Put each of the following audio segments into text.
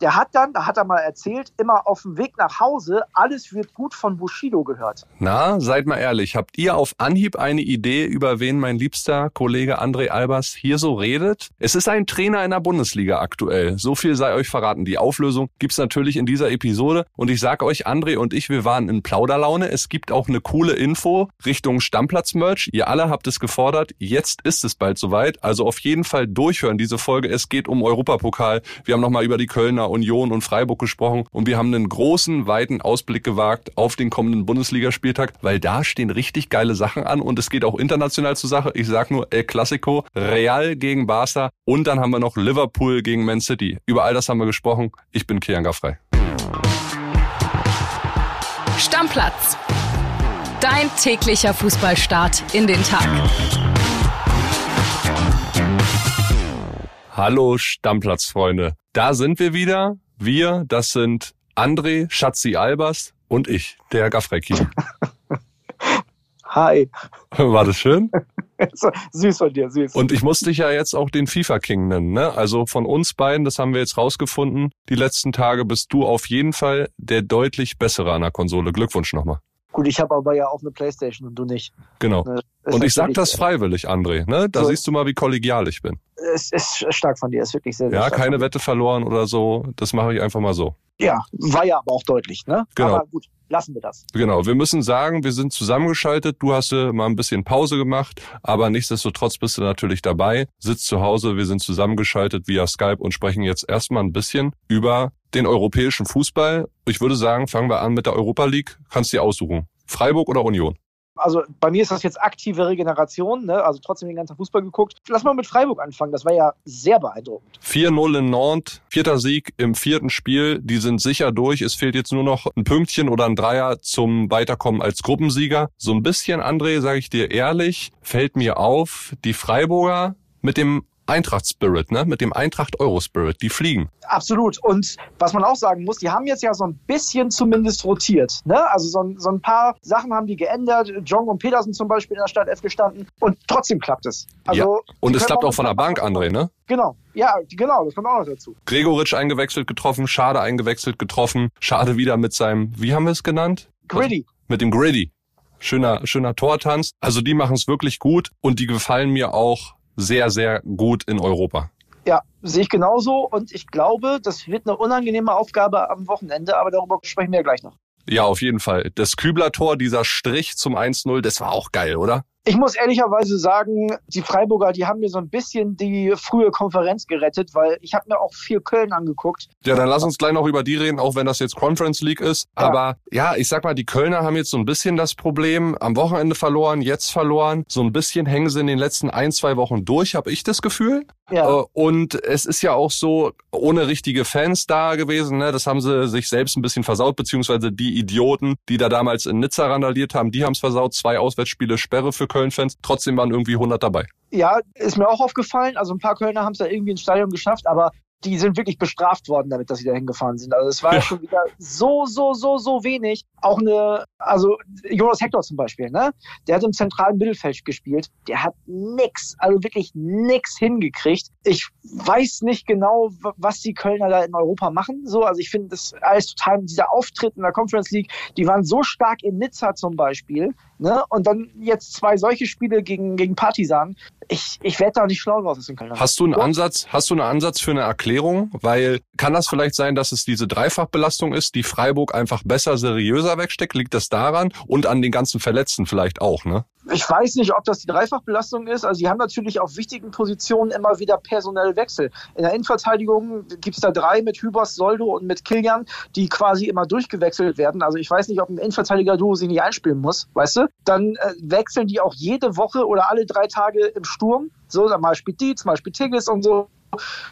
der hat dann, da hat er mal erzählt, immer auf dem Weg nach Hause, alles wird gut von Bushido gehört. Na, seid mal ehrlich, habt ihr auf Anhieb eine Idee, über wen mein liebster Kollege André Albers hier so redet? Es ist ein Trainer in der Bundesliga aktuell. So viel sei euch verraten. Die Auflösung gibt's natürlich in dieser Episode. Und ich sage euch, André und ich, wir waren in Plauderlaune. Es gibt auch eine coole Info Richtung Stammplatz-Merch. Ihr alle habt es gefordert. Jetzt ist es bald soweit. Also auf jeden Fall durchhören diese Folge. Es geht um Europapokal. Wir haben nochmal über die Kölner Union und Freiburg gesprochen und wir haben einen großen, weiten Ausblick gewagt auf den kommenden Bundesligaspieltag, weil da stehen richtig geile Sachen an und es geht auch international zur Sache. Ich sag nur El Clasico, Real gegen Barca und dann haben wir noch Liverpool gegen Man City. Über all das haben wir gesprochen. Ich bin Kian Gaffrey. Stammplatz. Dein täglicher Fußballstart in den Tag. Hallo Stammplatzfreunde. Da sind wir wieder. Wir, das sind André Schatzi Albers und ich, der Gaffrecki. Hi. War das schön? süß von dir, süß. Und ich muss dich ja jetzt auch den FIFA King nennen, ne? Also von uns beiden, das haben wir jetzt rausgefunden, die letzten Tage bist du auf jeden Fall der deutlich bessere an der Konsole. Glückwunsch nochmal. Gut, ich habe aber ja auch eine Playstation und du nicht. Genau. Ne, und ich sag das freiwillig, André. Ne? Da so. siehst du mal, wie kollegial ich bin. Es ist stark von dir, ist wirklich sehr, sehr Ja, keine Wette verloren oder so. Das mache ich einfach mal so. Ja, war ja aber auch deutlich, ne? Genau. Aber gut, lassen wir das. Genau, wir müssen sagen, wir sind zusammengeschaltet. Du hast äh, mal ein bisschen Pause gemacht, aber nichtsdestotrotz bist du natürlich dabei. Sitzt zu Hause, wir sind zusammengeschaltet via Skype und sprechen jetzt erstmal ein bisschen über den europäischen Fußball. Ich würde sagen, fangen wir an mit der Europa League. Kannst du dir aussuchen. Freiburg oder Union? Also bei mir ist das jetzt aktive Regeneration, ne? also trotzdem den ganzen Fußball geguckt. Lass mal mit Freiburg anfangen, das war ja sehr beeindruckend. 4-0 in Nantes, vierter Sieg im vierten Spiel, die sind sicher durch. Es fehlt jetzt nur noch ein Pünktchen oder ein Dreier zum Weiterkommen als Gruppensieger. So ein bisschen, André, sage ich dir ehrlich, fällt mir auf, die Freiburger mit dem Eintracht-Spirit, ne? Mit dem Eintracht-Euro-Spirit. Die fliegen. Absolut. Und was man auch sagen muss, die haben jetzt ja so ein bisschen zumindest rotiert. Ne? Also so ein, so ein paar Sachen haben die geändert. Jong und Petersen zum Beispiel in der Stadt F gestanden. Und trotzdem klappt es. Also, ja. Und es klappt auch von der Bank, André, ne? Genau. Ja, genau. Das kommt auch noch dazu. Gregoritsch eingewechselt getroffen, Schade eingewechselt getroffen. Schade wieder mit seinem, wie haben wir es genannt? Gritty. Mit dem Gritty. Schöner, schöner Tortanz. Also die machen es wirklich gut und die gefallen mir auch sehr, sehr gut in Europa. Ja, sehe ich genauso. Und ich glaube, das wird eine unangenehme Aufgabe am Wochenende, aber darüber sprechen wir gleich noch. Ja, auf jeden Fall. Das Kübler-Tor, dieser Strich zum 1-0, das war auch geil, oder? Ich muss ehrlicherweise sagen, die Freiburger, die haben mir so ein bisschen die frühe Konferenz gerettet, weil ich habe mir auch viel Köln angeguckt. Ja, dann lass uns gleich noch über die reden, auch wenn das jetzt Conference League ist. Ja. Aber ja, ich sag mal, die Kölner haben jetzt so ein bisschen das Problem, am Wochenende verloren, jetzt verloren. So ein bisschen hängen sie in den letzten ein, zwei Wochen durch, habe ich das Gefühl. Ja. Äh, und es ist ja auch so, ohne richtige Fans da gewesen, ne? das haben sie sich selbst ein bisschen versaut, beziehungsweise die Idioten, die da damals in Nizza randaliert haben, die haben es versaut. Zwei Auswärtsspiele Sperre für Köln-Fans. Trotzdem waren irgendwie 100 dabei. Ja, ist mir auch aufgefallen. Also ein paar Kölner haben es da irgendwie ins Stadion geschafft, aber die sind wirklich bestraft worden damit, dass sie da hingefahren sind. Also es war ja. schon wieder so, so, so, so wenig. Auch eine, also Jonas Hector zum Beispiel, ne? Der hat im zentralen Mittelfeld gespielt. Der hat nix, also wirklich nix hingekriegt. Ich weiß nicht genau, was die Kölner da in Europa machen. So, also ich finde das alles total, dieser Auftritt in der Conference League, die waren so stark in Nizza zum Beispiel, ne? Und dann jetzt zwei solche Spiele gegen, gegen Partisan ich, ich werde da nicht schlau draus aus dem Kölner. Hast du einen Ansatz, hast du einen Ansatz für eine Erklärung? Weil kann das vielleicht sein, dass es diese Dreifachbelastung ist, die Freiburg einfach besser, seriöser wegsteckt? Liegt das daran? Und an den ganzen Verletzten vielleicht auch, ne? Ich weiß nicht, ob das die Dreifachbelastung ist. Also sie haben natürlich auf wichtigen Positionen immer wieder personelle Wechsel. In der Innenverteidigung gibt es da drei mit Hübers, Soldo und mit Kilian, die quasi immer durchgewechselt werden. Also ich weiß nicht, ob ein Innenverteidiger-Duo sie nicht einspielen muss, weißt du? Dann äh, wechseln die auch jede Woche oder alle drei Tage im Sturm. So, dann mal spielt Dietz, mal spielt Tigges und so.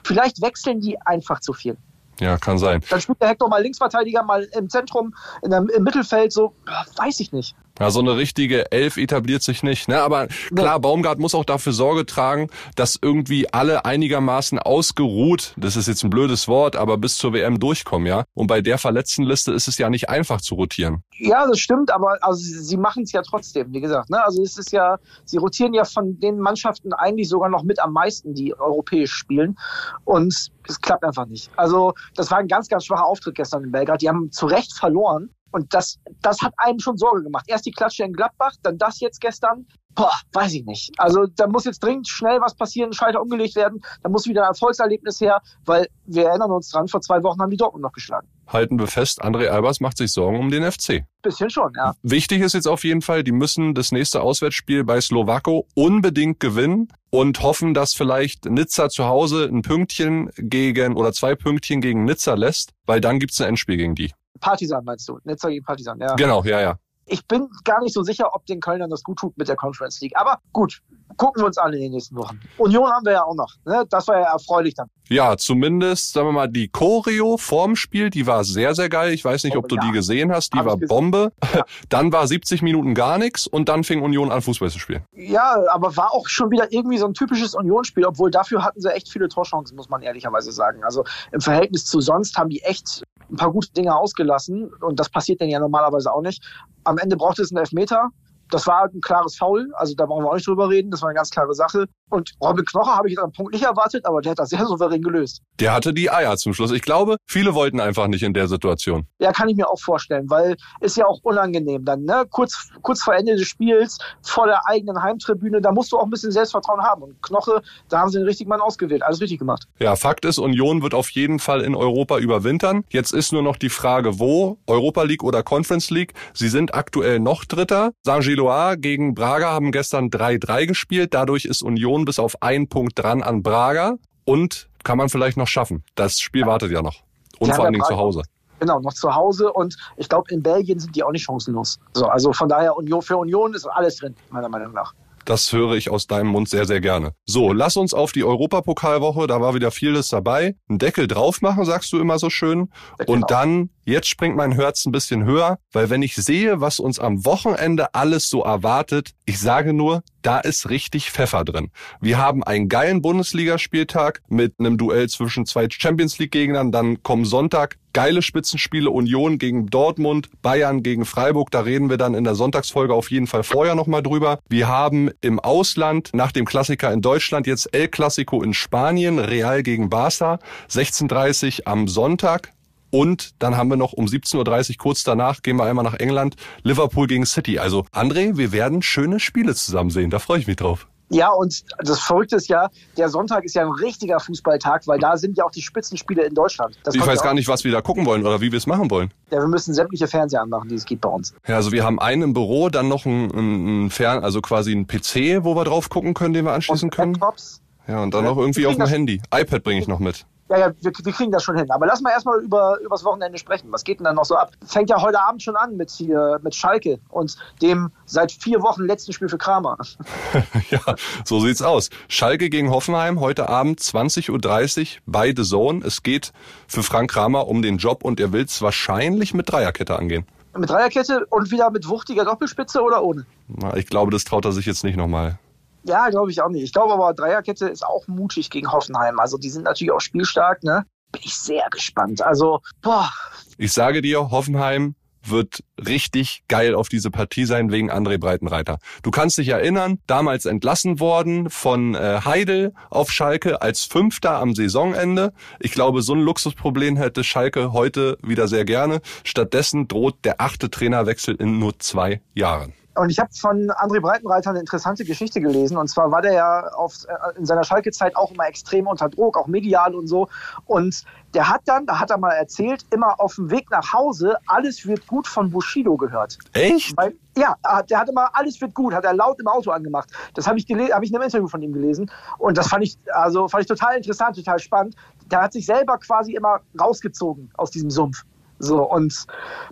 Vielleicht wechseln die einfach zu viel. Ja, kann sein. Dann spielt der Hector mal Linksverteidiger, mal im Zentrum, in der, im Mittelfeld, so, weiß ich nicht. Ja, so eine richtige Elf etabliert sich nicht. Ne? Aber klar, Baumgart muss auch dafür Sorge tragen, dass irgendwie alle einigermaßen ausgeruht, das ist jetzt ein blödes Wort, aber bis zur WM durchkommen, ja. Und bei der Verletztenliste ist es ja nicht einfach zu rotieren. Ja, das stimmt, aber also sie machen es ja trotzdem, wie gesagt. Ne? Also es ist ja, sie rotieren ja von den Mannschaften eigentlich sogar noch mit am meisten, die europäisch spielen. Und es klappt einfach nicht. Also das war ein ganz, ganz schwacher Auftritt gestern in Belgrad. Die haben zu Recht verloren. Und das, das hat einem schon Sorge gemacht. Erst die Klatsche in Gladbach, dann das jetzt gestern. Boah, weiß ich nicht. Also da muss jetzt dringend schnell was passieren, Schalter umgelegt werden. Da muss wieder ein Erfolgserlebnis her, weil wir erinnern uns dran, vor zwei Wochen haben die Dortmund noch geschlagen. Halten wir fest, André Albers macht sich Sorgen um den FC. Bisschen schon, ja. Wichtig ist jetzt auf jeden Fall, die müssen das nächste Auswärtsspiel bei Slowako unbedingt gewinnen und hoffen, dass vielleicht Nizza zu Hause ein Pünktchen gegen oder zwei Pünktchen gegen Nizza lässt, weil dann gibt's ein Endspiel gegen die. Partisan meinst du? Nizza gegen Partisan, ja. Genau, ja, ja. Ich bin gar nicht so sicher, ob den Kölnern das gut tut mit der Conference League. Aber gut, gucken wir uns an in den nächsten Wochen. Union haben wir ja auch noch. Ne? Das war ja erfreulich dann. Ja, zumindest, sagen wir mal, die Choreo vorm Spiel, die war sehr, sehr geil. Ich weiß nicht, ob du Ja. die gesehen hast. Die Hab war. Bombe. Ja. Dann war 70 Minuten gar nichts und dann fing Union an, Fußball zu spielen. Ja, aber war auch schon wieder irgendwie so ein typisches Unionsspiel, obwohl dafür hatten sie echt viele Torchancen, muss man ehrlicherweise sagen. Also im Verhältnis zu sonst haben die echt ein paar gute Dinge ausgelassen und das passiert denn ja normalerweise auch nicht. Am Ende brauchte es einen Elfmeter. Das war ein klares Foul, also da brauchen wir auch nicht drüber reden, das war eine ganz klare Sache. Und Robin Knocher habe ich jetzt am Punkt nicht erwartet, aber der hat das sehr souverän gelöst. Der hatte die Eier zum Schluss. Ich glaube, viele wollten einfach nicht in der Situation. Ja, kann ich mir auch vorstellen, weil ist ja auch unangenehm dann, ne? Kurz, kurz vor Ende des Spiels, vor der eigenen Heimtribüne, da musst du auch ein bisschen Selbstvertrauen haben. Und Knoche, da haben sie den richtigen Mann ausgewählt. Alles richtig gemacht. Ja, Fakt ist, Union wird auf jeden Fall in Europa überwintern. Jetzt ist nur noch die Frage, wo? Europa League oder Conference League? Sie sind aktuell noch Dritter. Saint-Gilloise gegen Braga haben gestern 3-3 gespielt. Dadurch ist Union bis auf einen Punkt dran an Braga. Und kann man vielleicht noch schaffen. Das Spiel wartet ja noch. Und Ja, vor allen Dingen zu Hause. Genau, noch zu Hause. Und ich glaube, in Belgien sind die auch nicht chancenlos. So, also von daher, Union für Union ist alles drin, meiner Meinung nach. Das höre ich aus deinem Mund sehr, sehr gerne. So, lass uns auf die Europapokalwoche, da war wieder vieles dabei. Einen Deckel drauf machen, sagst du immer so schön. Deckel Und drauf. dann, jetzt springt mein Herz ein bisschen höher, weil wenn ich sehe, was uns am Wochenende alles so erwartet, ich sage nur, da ist richtig Pfeffer drin. Wir haben einen geilen Bundesligaspieltag mit einem Duell zwischen zwei Champions League Gegnern, dann kommen Sonntag geile Spitzenspiele Union gegen Dortmund, Bayern gegen Freiburg, da reden wir dann in der Sonntagsfolge auf jeden Fall vorher nochmal drüber. Wir haben im Ausland nach dem Klassiker in Deutschland jetzt El Clasico in Spanien, Real gegen Barca, 16.30 am Sonntag. Und dann haben wir noch um 17.30 Uhr kurz danach, gehen wir einmal nach England, Liverpool gegen City. Also André, wir werden schöne Spiele zusammen sehen, da freue ich mich drauf. Ja, und das Verrückte ist ja, der Sonntag ist ja ein richtiger Fußballtag, weil da sind ja auch die Spitzenspiele in Deutschland. Das Ich weiß ja gar nicht, was wir da gucken wollen oder wie wir es machen wollen. Ja, wir müssen sämtliche Fernseher anmachen, die es gibt bei uns. Ja, also wir haben einen im Büro, dann noch ein, ein, ein Fern, also quasi ein PC, wo wir drauf gucken können, den wir anschließen Und können. Laptops. Ja, und dann noch irgendwie auf dem Handy. iPad bringe ich noch mit. Ja, ja, wir, wir kriegen das schon hin. Aber lass mal erstmal über übers Wochenende sprechen. Was geht denn dann noch so ab? Fängt ja heute Abend schon an mit hier mit Schalke und dem seit vier Wochen letzten Spiel für Kramer. ja, so sieht's aus. Schalke gegen Hoffenheim heute Abend 20.30 Uhr bei The Zone. Es geht für Frank Kramer um den Job und er will's wahrscheinlich mit Dreierkette angehen. Mit Dreierkette und wieder mit wuchtiger Doppelspitze oder ohne? Na, ich glaube, das traut er sich jetzt nicht nochmal. Ja, glaube ich auch nicht. Ich glaube aber, Dreierkette ist auch mutig gegen Hoffenheim. Also die sind natürlich auch spielstark, ne? Bin ich sehr gespannt. Also, boah, Ich sage dir, Hoffenheim wird richtig geil auf diese Partie sein wegen André Breitenreiter. Du kannst dich erinnern, damals entlassen worden von äh, Heidel auf Schalke als Fünfter am Saisonende. Ich glaube, so ein Luxusproblem hätte Schalke heute wieder sehr gerne. Stattdessen droht der achte Trainerwechsel in nur zwei Jahren. Und ich habe von André Breitenreiter eine interessante Geschichte gelesen. Und zwar war der ja auf, äh, in seiner Schalke-Zeit auch immer extrem unter Druck, auch medial und so. Und der hat dann, da hat er mal erzählt, immer auf dem Weg nach Hause, alles wird gut von Bushido gehört. Echt? Weil, ja, der hat immer, alles wird gut, hat er laut im Auto angemacht. Das habe ich, hab ich in einem Interview von ihm gelesen. Und das fand ich, also, fand ich total interessant, total spannend. Der hat sich selber quasi immer rausgezogen aus diesem Sumpf. So, und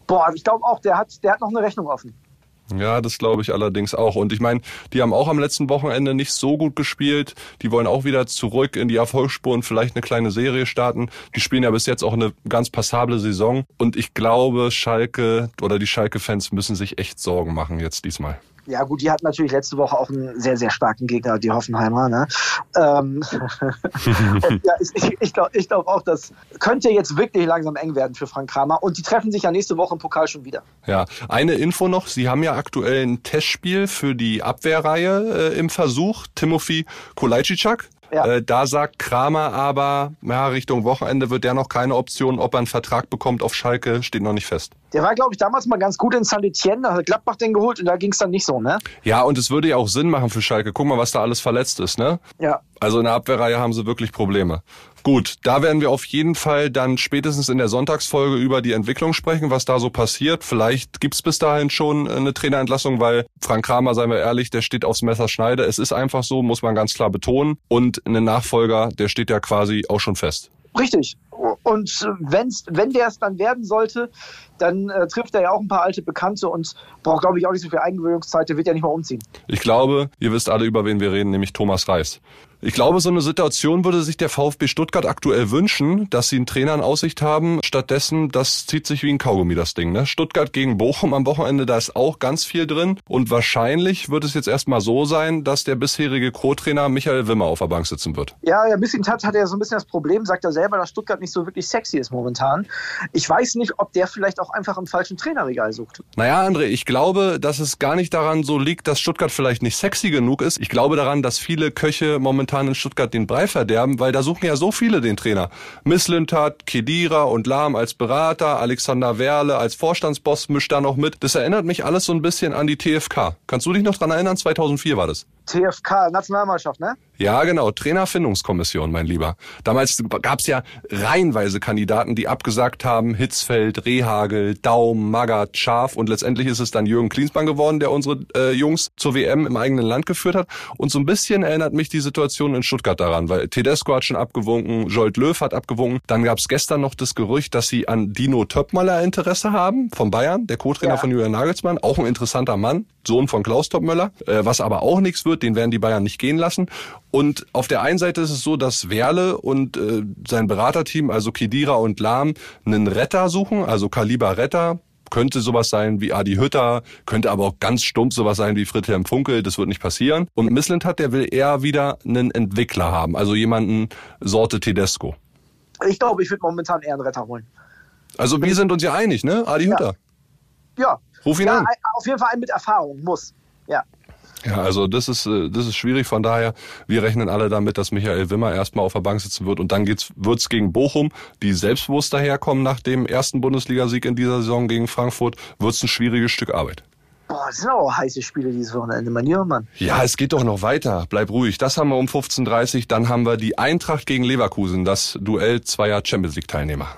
boah, ich glaube auch, der hat, der hat noch eine Rechnung offen. Ja, das glaube ich allerdings auch. Und ich meine, die haben auch am letzten Wochenende nicht so gut gespielt. Die wollen auch wieder zurück in die Erfolgsspur und vielleicht eine kleine Serie starten. Die spielen ja bis jetzt auch eine ganz passable Saison. Und ich glaube, Schalke oder die Schalke-Fans müssen sich echt Sorgen machen jetzt diesmal. Ja, gut, die hatten natürlich letzte Woche auch einen sehr, sehr starken Gegner, die Hoffenheimer. Ne? Ähm ja, ich, ich, glaube ich glaub auch, das könnte jetzt wirklich langsam eng werden für Frank Kramer. Und die treffen sich ja nächste Woche im Pokal schon wieder. Ja, eine Info noch. Sie haben ja aktuell ein Testspiel für die Abwehrreihe äh, im Versuch. Timothy Kolajczak. Ja. Äh, da sagt Kramer aber, ja, Richtung Wochenende wird der noch keine Option, ob er einen Vertrag bekommt auf Schalke, steht noch nicht fest. Der war, glaube ich, damals mal ganz gut in Saint-Etienne, da hat Gladbach den geholt und da ging es dann nicht so, ne? Ja, und es würde ja auch Sinn machen für Schalke. Guck mal, was da alles verletzt ist, ne? Ja. Also in der Abwehrreihe haben sie wirklich Probleme. Gut, da werden wir auf jeden Fall dann spätestens in der Sonntagsfolge über die Entwicklung sprechen, was da so passiert. Vielleicht gibt's bis dahin schon eine Trainerentlassung, weil Frank Kramer, seien wir ehrlich, der steht aufs Messerschneide. Es ist einfach so, muss man ganz klar betonen. Und ein Nachfolger, der steht ja quasi auch schon fest. Richtig. Und wenn's, wenn der es dann werden sollte, dann äh, trifft er ja auch ein paar alte Bekannte und braucht, glaube ich, auch nicht so viel Eingewöhnungszeit. Der wird ja nicht mal umziehen. Ich glaube, ihr wisst alle, über wen wir reden, nämlich Thomas Reis. Ich glaube, so eine Situation würde sich der VfB Stuttgart aktuell wünschen, dass sie einen Trainer in Aussicht haben. Stattdessen, das zieht sich wie ein Kaugummi, das Ding. Ne? Stuttgart gegen Bochum am Wochenende, da ist auch ganz viel drin. Und wahrscheinlich wird es jetzt erstmal so sein, dass der bisherige Co-Trainer Michael Wimmer auf der Bank sitzen wird. Ja, ja, ein bisschen hat, hat er so ein bisschen das Problem, sagt er selber, dass Stuttgart nicht so wirklich sexy ist momentan. Ich weiß nicht, ob der vielleicht auch einfach im falschen Trainerregal sucht. Naja, André, ich glaube, dass es gar nicht daran so liegt, dass Stuttgart vielleicht nicht sexy genug ist. Ich glaube daran, dass viele Köche momentan momentan in Stuttgart den Brei verderben, weil da suchen ja so viele den Trainer. Misslintat, Kedira und Lahm als Berater, Alexander Werle als Vorstandsboss mischt da noch mit. Das erinnert mich alles so ein bisschen an die TFK. Kannst du dich noch dran erinnern? 2004 war das. TFK, Nationalmannschaft, ne? Ja, genau. Trainerfindungskommission, mein Lieber. Damals gab's ja reihenweise Kandidaten, die abgesagt haben. Hitzfeld, Rehagel, Daum, Magath, Schaf. Und letztendlich ist es dann Jürgen Klinsmann geworden, der unsere äh, Jungs zur WM im eigenen Land geführt hat. Und so ein bisschen erinnert mich die Situation in Stuttgart daran, weil Tedesco hat schon abgewunken, Jolt Löw hat abgewunken. Dann gab's gestern noch das Gerücht, dass sie an Dino Töppmöller Interesse haben, von Bayern, der Co-Trainer ja. von Julian Nagelsmann. Auch ein interessanter Mann, Sohn von Klaus Töppmöller. Äh, was aber auch nichts wird, den werden die Bayern nicht gehen lassen. Und auf der einen Seite ist es so, dass Werle und äh, sein Beraterteam, also Kedira und Lahm, einen Retter suchen, also Kaliber Retter, könnte sowas sein wie Adi Hütter, könnte aber auch ganz stumpf sowas sein wie Friedhelm Funkel, das wird nicht passieren. Und Missland hat, der will eher wieder einen Entwickler haben, also jemanden Sorte Tedesco. Ich glaube, ich würde momentan eher einen Retter holen. Also wir sind uns ja einig, ne? Adi Hütter. Ja. Ruf ihn ja, an. Auf jeden Fall einen mit Erfahrung, muss. Ja. Ja, also das ist äh, das ist schwierig. Von daher, wir rechnen alle damit, dass Michael Wimmer erstmal auf der Bank sitzen wird und dann geht's wird's gegen Bochum, die selbstbewusst daherkommen nach dem ersten Bundesligasieg in dieser Saison gegen Frankfurt, wird's ein schwieriges Stück Arbeit. Boah, das sind auch heiße Spiele dieses Wochenende, mein lieber Mann. Ja, es geht doch noch weiter. Bleib ruhig. Das haben wir um 15.30 Uhr. Dann haben wir die Eintracht gegen Leverkusen, das Duell zweier Champions League Teilnehmer.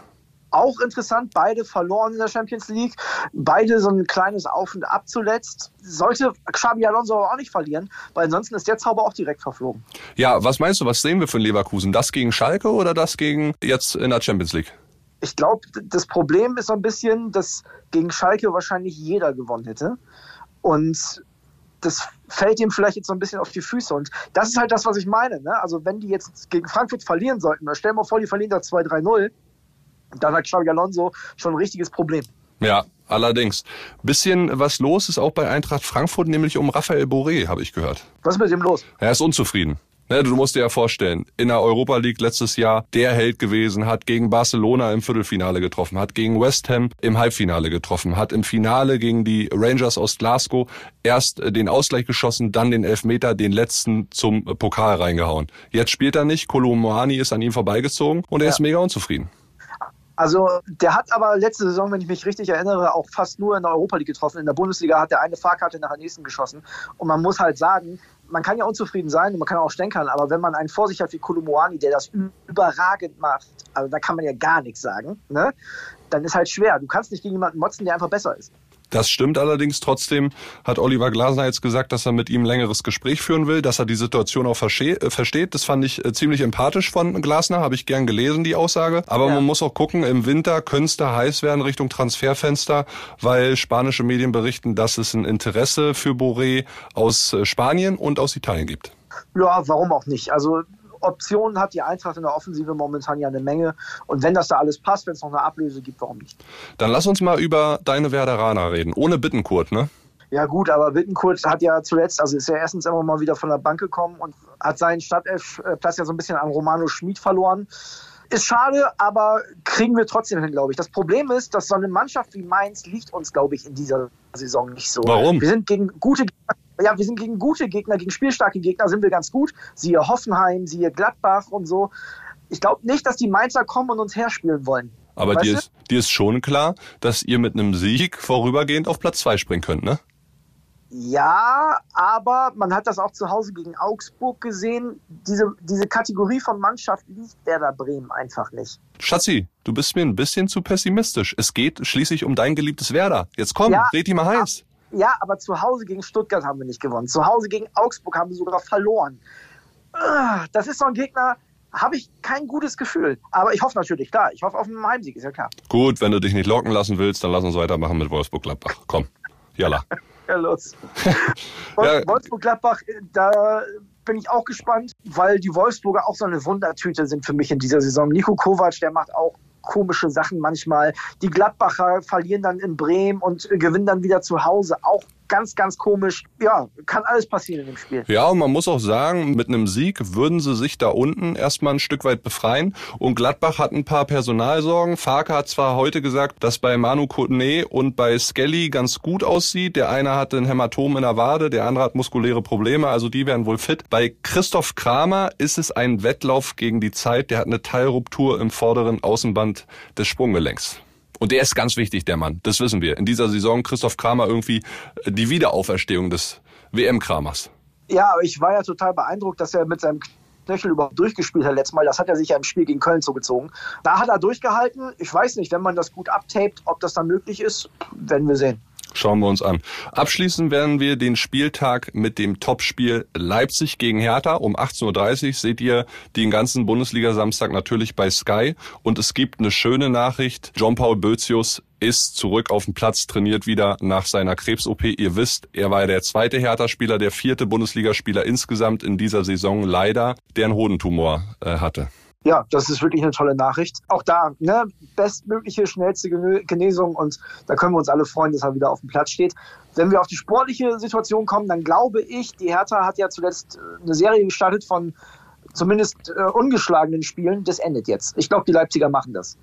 Auch interessant, beide verloren in der Champions League. Beide so ein kleines Auf und Ab zuletzt. Sollte Xabi Alonso aber auch nicht verlieren, weil ansonsten ist der Zauber auch direkt verflogen. Ja, was meinst du, was sehen wir für Leverkusen? Das gegen Schalke oder das gegen jetzt in der Champions League? Ich glaube, das Problem ist so ein bisschen, dass gegen Schalke wahrscheinlich jeder gewonnen hätte. Und das fällt ihm vielleicht jetzt so ein bisschen auf die Füße. Und das ist halt das, was ich meine. Ne? Also wenn die jetzt gegen Frankfurt verlieren sollten, stell dir mal vor, die verlieren da 2-3-0, dann hat Xabi Alonso schon ein richtiges Problem. Ja, allerdings. Bisschen was los ist auch bei Eintracht Frankfurt, nämlich um Raphael Boré, habe ich gehört. Was ist mit ihm los? Er ist unzufrieden. Ne, du musst dir ja vorstellen, in der Europa League letztes Jahr der Held gewesen, hat gegen Barcelona im Viertelfinale getroffen, hat gegen West Ham im Halbfinale getroffen, hat im Finale gegen die Rangers aus Glasgow erst den Ausgleich geschossen, dann den Elfmeter, den letzten zum Pokal reingehauen. Jetzt spielt er nicht, Kolomoani ist an ihm vorbeigezogen und er ja. ist mega unzufrieden. Also der hat aber letzte Saison, wenn ich mich richtig erinnere, auch fast nur in der Europa League getroffen. In der Bundesliga hat er eine Fahrkarte nach der nächsten geschossen. Und man muss halt sagen, man kann ja unzufrieden sein und man kann auch stänkern, aber wenn man einen vor sich hat wie Kolomoani, der das überragend macht, also da kann man ja gar nichts sagen, ne? dann ist halt schwer. Du kannst nicht gegen jemanden motzen, der einfach besser ist. Das stimmt allerdings. Trotzdem hat Oliver Glasner jetzt gesagt, dass er mit ihm längeres Gespräch führen will, dass er die Situation auch äh, versteht. Das fand ich äh, ziemlich empathisch von Glasner, habe ich gern gelesen, die Aussage. Aber ja. man muss auch gucken, im Winter könnte es da heiß werden Richtung Transferfenster, weil spanische Medien berichten, dass es ein Interesse für Boré aus äh, Spanien und aus Italien gibt. Ja, warum auch nicht? Also Optionen hat die Eintracht in der Offensive momentan ja eine Menge. Und wenn das da alles passt, wenn es noch eine Ablöse gibt, warum nicht? Dann lass uns mal über deine Werderaner reden. Ohne Bittenkurt, ne? Ja gut, aber Bittenkurt hat ja zuletzt, also ist ja erstens immer mal wieder von der Bank gekommen und hat seinen Startelf-Platz ja so ein bisschen an Romano Schmid verloren. Ist schade, aber kriegen wir trotzdem hin, glaube ich. Das Problem ist, dass so eine Mannschaft wie Mainz liegt uns, glaube ich, in dieser Saison nicht so. Warum? Wir sind gegen gute ja, wir sind gegen gute Gegner, gegen spielstarke Gegner sind wir ganz gut. Siehe Hoffenheim, siehe Gladbach und so. Ich glaube nicht, dass die Mainzer kommen und uns herspielen wollen. Aber dir ist, dir ist schon klar, dass ihr mit einem Sieg vorübergehend auf Platz zwei springen könnt, ne? Ja, aber man hat das auch zu Hause gegen Augsburg gesehen. Diese, diese Kategorie von Mannschaft liegt Werder Bremen einfach nicht. Schatzi, du bist mir ein bisschen zu pessimistisch. Es geht schließlich um dein geliebtes Werder. Jetzt komm, ja, red die mal heiß. Ja, aber zu Hause gegen Stuttgart haben wir nicht gewonnen. Zu Hause gegen Augsburg haben wir sogar verloren. Ah, das ist so ein Gegner, habe ich kein gutes Gefühl. Aber ich hoffe natürlich, klar. Ich hoffe auf einen Heimsieg, ist ja klar. Gut, wenn du dich nicht locken lassen willst, dann lass uns weitermachen mit Wolfsburg-Gladbach. Komm, jalla. ja, los. Wolfsburg-Gladbach, da bin ich auch gespannt, weil die Wolfsburger auch so eine Wundertüte sind für mich in dieser Saison. Nico Kovac, der macht auch komische Sachen manchmal. Die Gladbacher verlieren dann in Bremen und gewinnen dann wieder zu Hause. Auch ganz, ganz komisch. Ja, kann alles passieren in dem Spiel. Ja, und man muss auch sagen, mit einem Sieg würden sie sich da unten erstmal ein Stück weit befreien. Und Gladbach hat ein paar Personalsorgen. Farke hat zwar heute gesagt, dass bei Manu Kotne und bei Skelly ganz gut aussieht. Der eine hatte ein Hämatom in der Wade, der andere hat muskuläre Probleme, also die werden wohl fit. Bei Christoph Kramer ist es ein Wettlauf gegen die Zeit. Der hat eine Teilruptur im vorderen Außenband des Sprunggelenks. Und der ist ganz wichtig, der Mann. Das wissen wir. In dieser Saison Christoph Kramer irgendwie äh, die Wiederauferstehung des WM-Kramers. Ja, aber ich war ja total beeindruckt, dass er mit seinem Knöchel überhaupt durchgespielt hat letztes Mal. Das hat er sich ja im Spiel gegen Köln zugezogen. Da hat er durchgehalten. Ich weiß nicht, wenn man das gut abtaped, ob das dann möglich ist, werden wir sehen. Schauen wir uns an. Abschließen werden wir den Spieltag mit dem Topspiel Leipzig gegen Hertha. Um 18.30 Uhr seht ihr den ganzen Bundesliga-Samstag natürlich bei Sky. Und es gibt eine schöne Nachricht. John-Paul Bözius ist zurück auf dem Platz, trainiert wieder nach seiner Krebs-OP. Ihr wisst, er war der zweite Hertha-Spieler, der vierte Bundesligaspieler insgesamt in dieser Saison leider, der einen Hodentumor äh, hatte ja, das ist wirklich eine tolle Nachricht. Auch da, ne, bestmögliche, schnellste Genesung und da können wir uns alle freuen, dass er wieder auf dem Platz steht. Wenn wir auf die sportliche Situation kommen, dann glaube ich, die Hertha hat ja zuletzt äh, eine Serie gestartet von zumindest äh, ungeschlagenen Spielen. Das endet jetzt. Ich glaube, die Leipziger machen das.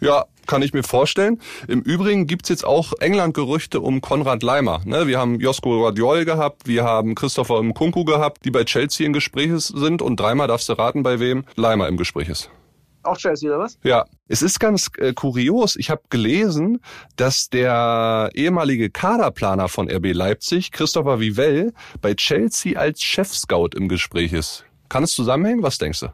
Ja, kann ich mir vorstellen. Im Übrigen gibt's jetzt auch England-Gerüchte um Konrad Leimer. Ne? Wir haben Josko Radiol gehabt, wir haben Christopher Mkunku gehabt, die bei Chelsea in Gespräch sind und dreimal darfst du raten, bei wem Leimer im Gespräch ist. Auch Chelsea, oder was? Ja. Es ist ganz äh, kurios. Ich habe gelesen, dass der ehemalige Kaderplaner von RB Leipzig, Christopher Vivell, bei Chelsea als Chefscout im Gespräch ist. Kann es zusammenhängen? Was denkst du?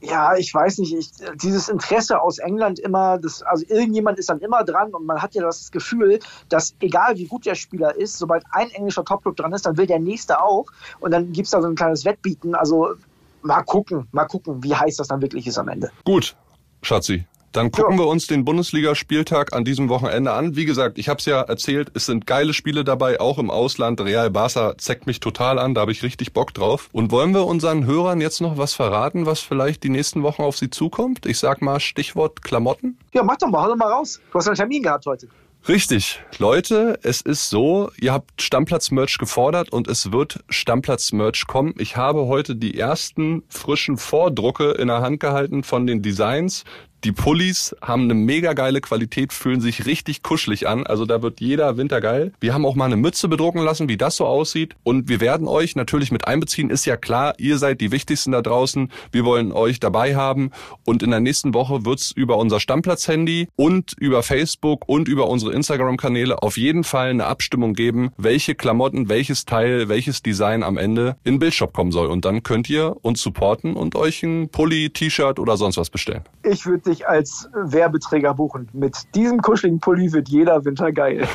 Ja, ich weiß nicht, ich, dieses Interesse aus England immer, das, also irgendjemand ist dann immer dran und man hat ja das Gefühl, dass egal wie gut der Spieler ist, sobald ein englischer Topclub dran ist, dann will der nächste auch und dann gibt's da so ein kleines Wettbieten. Also mal gucken, mal gucken, wie heiß das dann wirklich ist am Ende. Gut, Schatzi, dann gucken ja. wir uns den Bundesligaspieltag an diesem Wochenende an. Wie gesagt, ich habe es ja erzählt, es sind geile Spiele dabei, auch im Ausland. Real Barca zeckt mich total an, da habe ich richtig Bock drauf. Und wollen wir unseren Hörern jetzt noch was verraten, was vielleicht die nächsten Wochen auf sie zukommt? Ich sag mal Stichwort Klamotten. Ja, mach doch mal, hau doch mal raus. Du hast einen Termin gehabt heute. Richtig. Leute, es ist so, ihr habt Stammplatz-Merch gefordert und es wird Stammplatz-Merch kommen. Ich habe heute die ersten frischen Vordrucke in der Hand gehalten von den Designs. Die Pullis haben eine mega geile Qualität, fühlen sich richtig kuschelig an. Also da wird jeder Winter geil. Wir haben auch mal eine Mütze bedrucken lassen, wie das so aussieht. Und wir werden euch natürlich mit einbeziehen. Ist ja klar, ihr seid die Wichtigsten da draußen. Wir wollen euch dabei haben. Und in der nächsten Woche wird's über unser Stammplatz-Handy und über Facebook und über unsere Instagram-Kanäle auf jeden Fall eine Abstimmung geben, welche Klamotten, welches Teil, welches Design am Ende in Bildshop kommen soll. Und dann könnt ihr uns supporten und euch ein Pulli, T-Shirt oder sonst was bestellen. Ich würde dich als Werbeträger buchen. Mit diesem kuscheligen Pulli wird jeder Winter geil.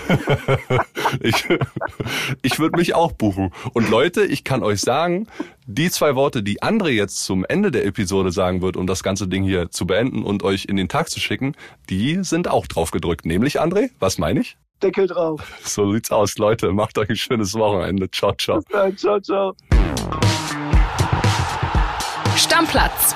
ich ich würde mich auch buchen. Und Leute, ich kann euch sagen, die zwei Worte, die André jetzt zum Ende der Episode sagen wird, um das ganze Ding hier zu beenden und euch in den Tag zu schicken, die sind auch drauf gedrückt. Nämlich, André, was meine ich? Deckel drauf. So sieht's aus, Leute. Macht euch ein schönes Wochenende. Ciao, ciao. Bis dann, ciao, ciao. Stammplatz.